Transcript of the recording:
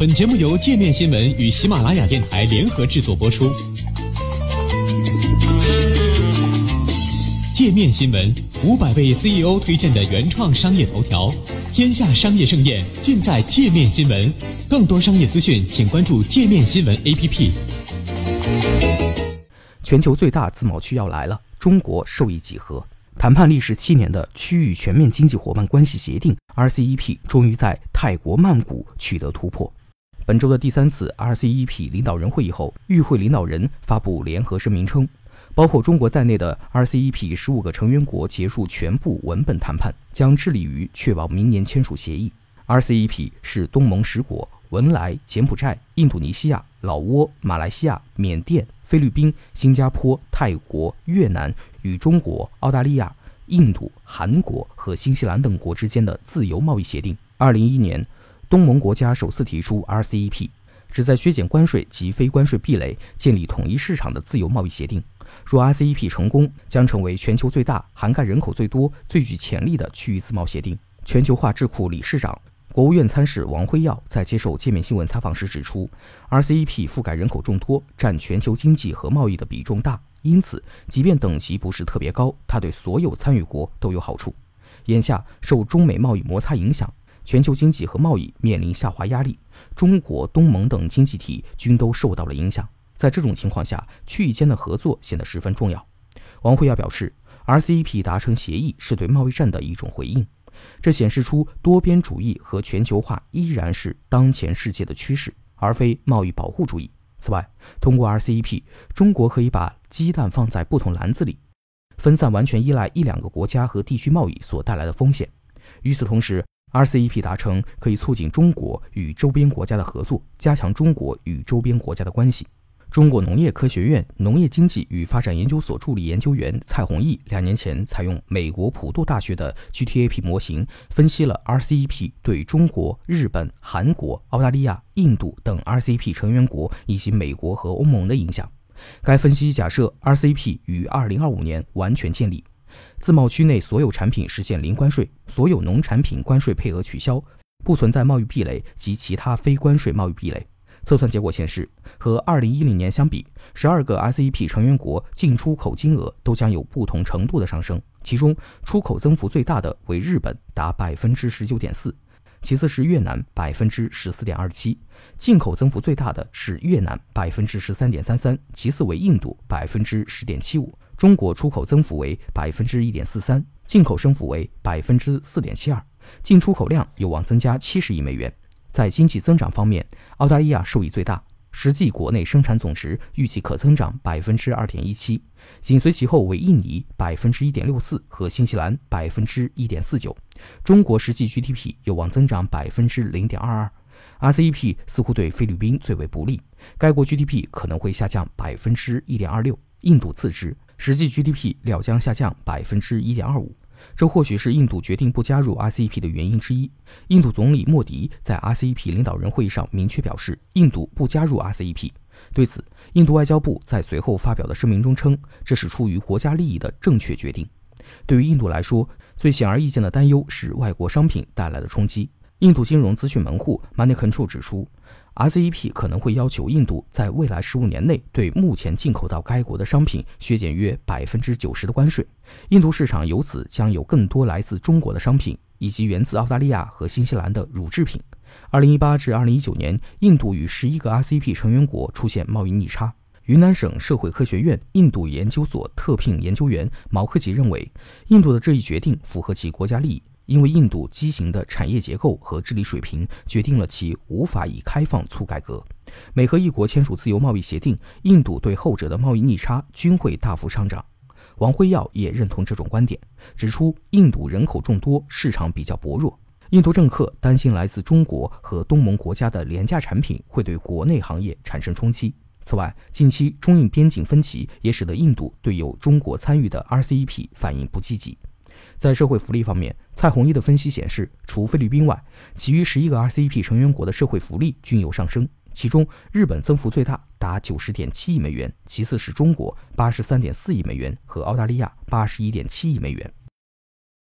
本节目由界面新闻与喜马拉雅电台联合制作播出。界面新闻五百位 CEO 推荐的原创商业头条，天下商业盛宴尽在界面新闻。更多商业资讯，请关注界面新闻 APP。全球最大自贸区要来了，中国受益几何？谈判历时七年的区域全面经济伙伴关系协定 （RCEP） 终于在泰国曼谷取得突破。本周的第三次 RCEP 领导人会议后，与会领导人发布联合声明称，包括中国在内的 RCEP 十五个成员国结束全部文本谈判，将致力于确保明年签署协议。RCEP 是东盟十国文莱、柬埔寨、印度尼西亚、老挝、马来西亚、缅甸、菲律宾、新加坡、泰国、越南与中国、澳大利亚、印度、韩国和新西兰等国之间的自由贸易协定。二零一一年。东盟国家首次提出 RCEP，旨在削减关税及非关税壁垒，建立统一市场的自由贸易协定。若 RCEP 成功，将成为全球最大、涵盖人口最多、最具潜力的区域自贸协定。全球化智库理事长、国务院参事王辉耀在接受界面新闻采访时指出，RCEP 覆盖人口众多，占全球经济和贸易的比重大，因此，即便等级不是特别高，它对所有参与国都有好处。眼下，受中美贸易摩擦影响。全球经济和贸易面临下滑压力，中国、东盟等经济体均都受到了影响。在这种情况下，区域间的合作显得十分重要。王慧耀表示，RCEP 达成协议是对贸易战的一种回应，这显示出多边主义和全球化依然是当前世界的趋势，而非贸易保护主义。此外，通过 RCEP，中国可以把鸡蛋放在不同篮子里，分散完全依赖一两个国家和地区贸易所带来的风险。与此同时，RCEP 达成可以促进中国与周边国家的合作，加强中国与周边国家的关系。中国农业科学院农业经济与发展研究所助理研究员蔡宏毅两年前采用美国普渡大学的 GTAP 模型，分析了 RCEP 对中国、日本、韩国、澳大利亚、印度等 RCEP 成员国以及美国和欧盟的影响。该分析假设 RCEP 于2025年完全建立。自贸区内所有产品实现零关税，所有农产品关税配额取消，不存在贸易壁垒及其他非关税贸易壁垒。测算结果显示，和2010年相比，12个 SEP 成员国进出口金额都将有不同程度的上升。其中，出口增幅最大的为日本，达百分之十九点四；其次是越南，百分之十四点二七；进口增幅最大的是越南，百分之十三点三三；其次为印度，百分之十点七五。中国出口增幅为百分之一点四三，进口升幅为百分之四点七二，进出口量有望增加七十亿美元。在经济增长方面，澳大利亚受益最大，实际国内生产总值预计可增长百分之二点一七，紧随其后为印尼百分之一点六四和新西兰百分之一点四九。中国实际 GDP 有望增长百分之零点二二。RCEP 似乎对菲律宾最为不利，该国 GDP 可能会下降百分之一点二六，印度次之。实际 GDP 料将下降百分之一点二五，这或许是印度决定不加入 RCEP 的原因之一。印度总理莫迪在 RCEP 领导人会议上明确表示，印度不加入 RCEP。对此，印度外交部在随后发表的声明中称，这是出于国家利益的正确决定。对于印度来说，最显而易见的担忧是外国商品带来的冲击。印度金融资讯门户 Money Control 指出。RCEP 可能会要求印度在未来十五年内对目前进口到该国的商品削减约百分之九十的关税，印度市场由此将有更多来自中国的商品以及源自澳大利亚和新西兰的乳制品。二零一八至二零一九年，印度与十一个 RCEP 成员国出现贸易逆差。云南省社会科学院印度研究所特聘研究员毛克吉认为，印度的这一决定符合其国家利益。因为印度畸形的产业结构和治理水平，决定了其无法以开放促改革。美和一国签署自由贸易协定，印度对后者的贸易逆差均会大幅上涨。王辉耀也认同这种观点，指出印度人口众多，市场比较薄弱。印度政客担心来自中国和东盟国家的廉价产品会对国内行业产生冲击。此外，近期中印边境分歧也使得印度对有中国参与的 RCEP 反应不积极。在社会福利方面，蔡宏毅的分析显示，除菲律宾外，其余十一个 RCEP 成员国的社会福利均有上升。其中，日本增幅最大，达九十点七亿美元；其次是中国八十三点四亿美元和澳大利亚八十一点七亿美元。